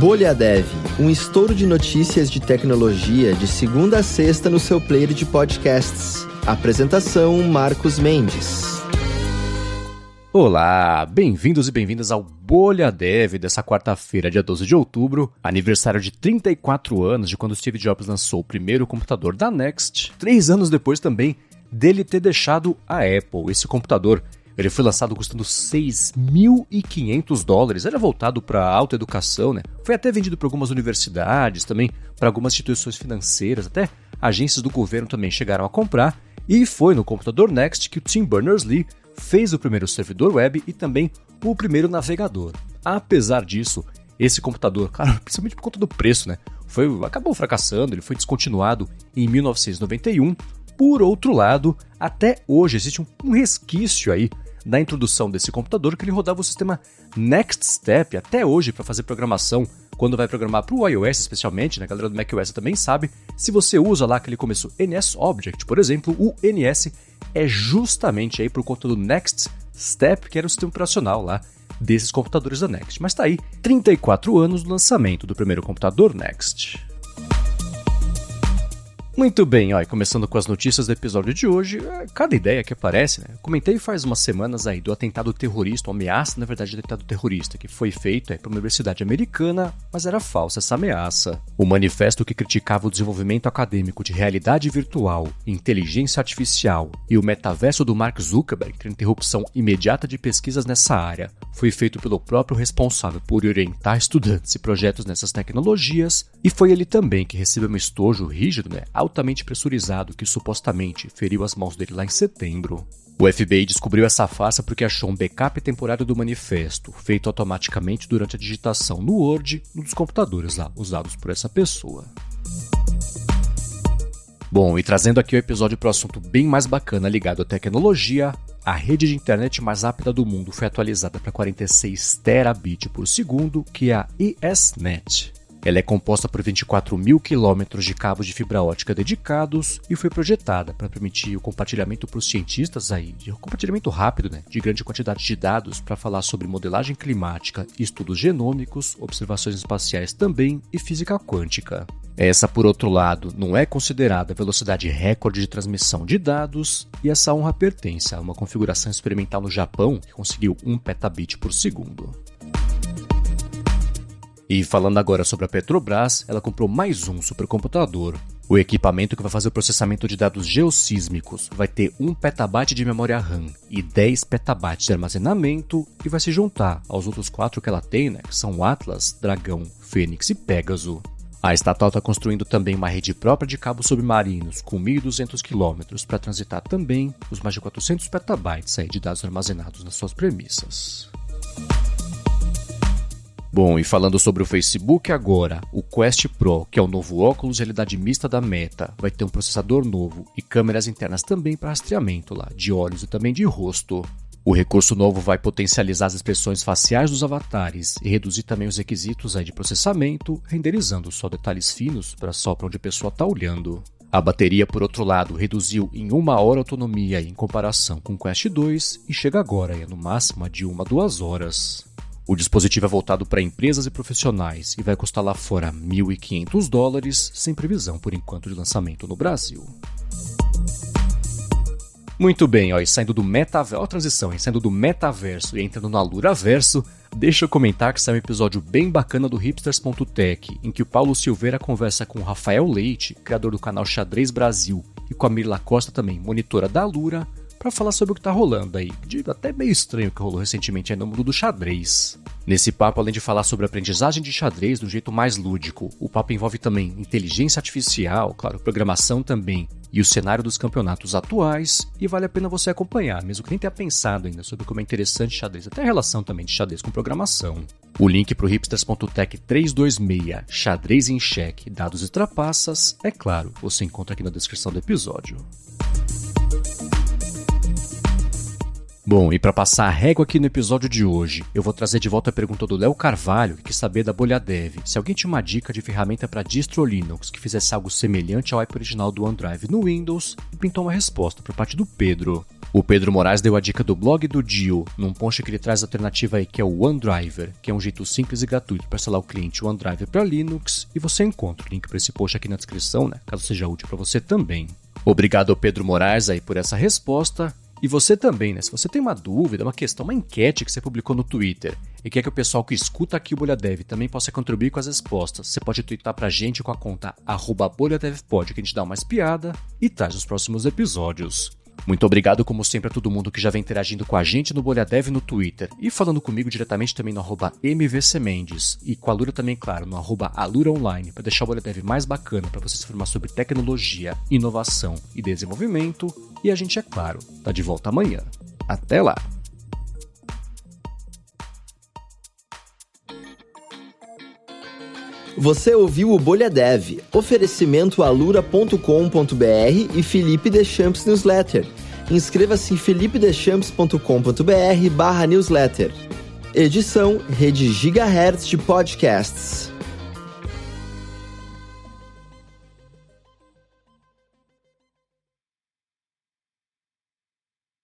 Bolha Dev, um estouro de notícias de tecnologia de segunda a sexta no seu player de podcasts. Apresentação Marcos Mendes. Olá, bem-vindos e bem-vindas ao Bolha Dev dessa quarta-feira, dia 12 de outubro, aniversário de 34 anos de quando Steve Jobs lançou o primeiro computador da Next, três anos depois também dele ter deixado a Apple, esse computador ele foi lançado custando 6.500 dólares. Era voltado para alta educação, né? Foi até vendido para algumas universidades, também para algumas instituições financeiras, até agências do governo também chegaram a comprar. E foi no computador Next que o Tim Berners-Lee fez o primeiro servidor web e também o primeiro navegador. Apesar disso, esse computador, claro, principalmente por conta do preço, né? Foi, acabou fracassando, ele foi descontinuado em 1991. Por outro lado, até hoje existe um, um resquício aí da introdução desse computador que ele rodava o sistema Next Step até hoje para fazer programação. Quando vai programar para o iOS especialmente, né? a galera do macOS também sabe, se você usa lá aquele começo NS Object, por exemplo, o NS é justamente aí por conta do Next Step, que era o sistema operacional lá desses computadores da Next. Mas tá aí, 34 anos do lançamento do primeiro computador Next. Muito bem, ó, começando com as notícias do episódio de hoje, é, cada ideia que aparece, né? Comentei faz umas semanas aí do atentado terrorista, uma ameaça, na verdade, de atentado terrorista, que foi feito para uma universidade americana, mas era falsa essa ameaça. O manifesto que criticava o desenvolvimento acadêmico de realidade virtual, inteligência artificial e o metaverso do Mark Zuckerberg ter interrupção imediata de pesquisas nessa área, foi feito pelo próprio responsável por orientar estudantes e projetos nessas tecnologias, e foi ele também que recebeu um estojo rígido, né? Altamente pressurizado que supostamente feriu as mãos dele lá em setembro. O FBI descobriu essa farsa porque achou um backup temporário do manifesto, feito automaticamente durante a digitação no Word dos computadores lá usados por essa pessoa. Bom, e trazendo aqui o episódio para o assunto bem mais bacana ligado à tecnologia, a rede de internet mais rápida do mundo foi atualizada para 46 terabit por segundo, que é a ESNet. Ela é composta por 24 mil quilômetros de cabos de fibra ótica dedicados e foi projetada para permitir o compartilhamento para os cientistas aí, de compartilhamento rápido, né, de grande quantidade de dados para falar sobre modelagem climática, estudos genômicos, observações espaciais também e física quântica. Essa, por outro lado, não é considerada a velocidade recorde de transmissão de dados, e essa honra pertence a uma configuração experimental no Japão que conseguiu 1 petabit por segundo. E falando agora sobre a Petrobras, ela comprou mais um supercomputador. O equipamento que vai fazer o processamento de dados geossísmicos vai ter 1 petabyte de memória RAM e 10 petabytes de armazenamento e vai se juntar aos outros quatro que ela tem, né, que são Atlas, Dragão, Fênix e Pégaso. A estatal está construindo também uma rede própria de cabos submarinos com 1.200 km para transitar também os mais de 400 petabytes de dados armazenados nas suas premissas. Bom, e falando sobre o Facebook agora, o Quest Pro, que é o novo óculos de realidade mista da Meta, vai ter um processador novo e câmeras internas também para rastreamento lá, de olhos e também de rosto. O recurso novo vai potencializar as expressões faciais dos avatares e reduzir também os requisitos aí de processamento, renderizando só detalhes finos para só para onde a pessoa está olhando. A bateria, por outro lado, reduziu em uma hora a autonomia em comparação com o Quest 2 e chega agora no máximo de uma a duas horas. O dispositivo é voltado para empresas e profissionais e vai custar lá fora 1.500 dólares, sem previsão por enquanto de lançamento no Brasil. Muito bem, ó, e saindo do metaverso, transição, hein? saindo do metaverso e entrando no Aluraverso, deixa eu comentar que saiu um episódio bem bacana do hipsters.tech, em que o Paulo Silveira conversa com o Rafael Leite, criador do canal Xadrez Brasil, e com a Mirla Costa também, monitora da Alura, para falar sobre o que tá rolando aí. Digo, até meio estranho que rolou recentemente aí no mundo do xadrez. Nesse papo, além de falar sobre aprendizagem de xadrez do jeito mais lúdico, o papo envolve também inteligência artificial, claro, programação também, e o cenário dos campeonatos atuais, e vale a pena você acompanhar, mesmo que nem tenha pensado ainda sobre como é interessante xadrez, até a relação também de xadrez com programação. O link para o hipsters.tech 326, xadrez em xeque, dados e trapaças, é claro, você encontra aqui na descrição do episódio. Bom, e para passar a régua aqui no episódio de hoje, eu vou trazer de volta a pergunta do Léo Carvalho, que quis saber da bolha dev. Se alguém tinha uma dica de ferramenta para distro Linux que fizesse algo semelhante ao app original do OneDrive no Windows, e pintou uma resposta por parte do Pedro. O Pedro Moraes deu a dica do blog do Dio, num post que ele traz a alternativa aí que é o OneDriver, que é um jeito simples e gratuito para instalar o cliente OneDrive para Linux, e você encontra o link para esse post aqui na descrição, né, caso seja útil para você também. Obrigado ao Pedro Moraes aí por essa resposta. E você também, né? Se você tem uma dúvida, uma questão, uma enquete que você publicou no Twitter e quer que o pessoal que escuta aqui o Bolha Dev também possa contribuir com as respostas, você pode twittar pra gente com a conta BolhaDevPod, que a gente dá uma espiada e traz os próximos episódios. Muito obrigado, como sempre, a todo mundo que já vem interagindo com a gente no Bolha Dev no Twitter e falando comigo diretamente também no arroba MVCMendes e com a Lura também, claro, no arroba AluraOnline para deixar o Bolha Dev mais bacana para você se informar sobre tecnologia, inovação e desenvolvimento. E a gente, é claro, tá de volta amanhã. Até lá! Você ouviu o Bolha Dev, oferecimento alura.com.br e Felipe Deschamps Newsletter. Inscreva-se em felipedechamps.com.br barra newsletter. Edição Rede Gigahertz de Podcasts.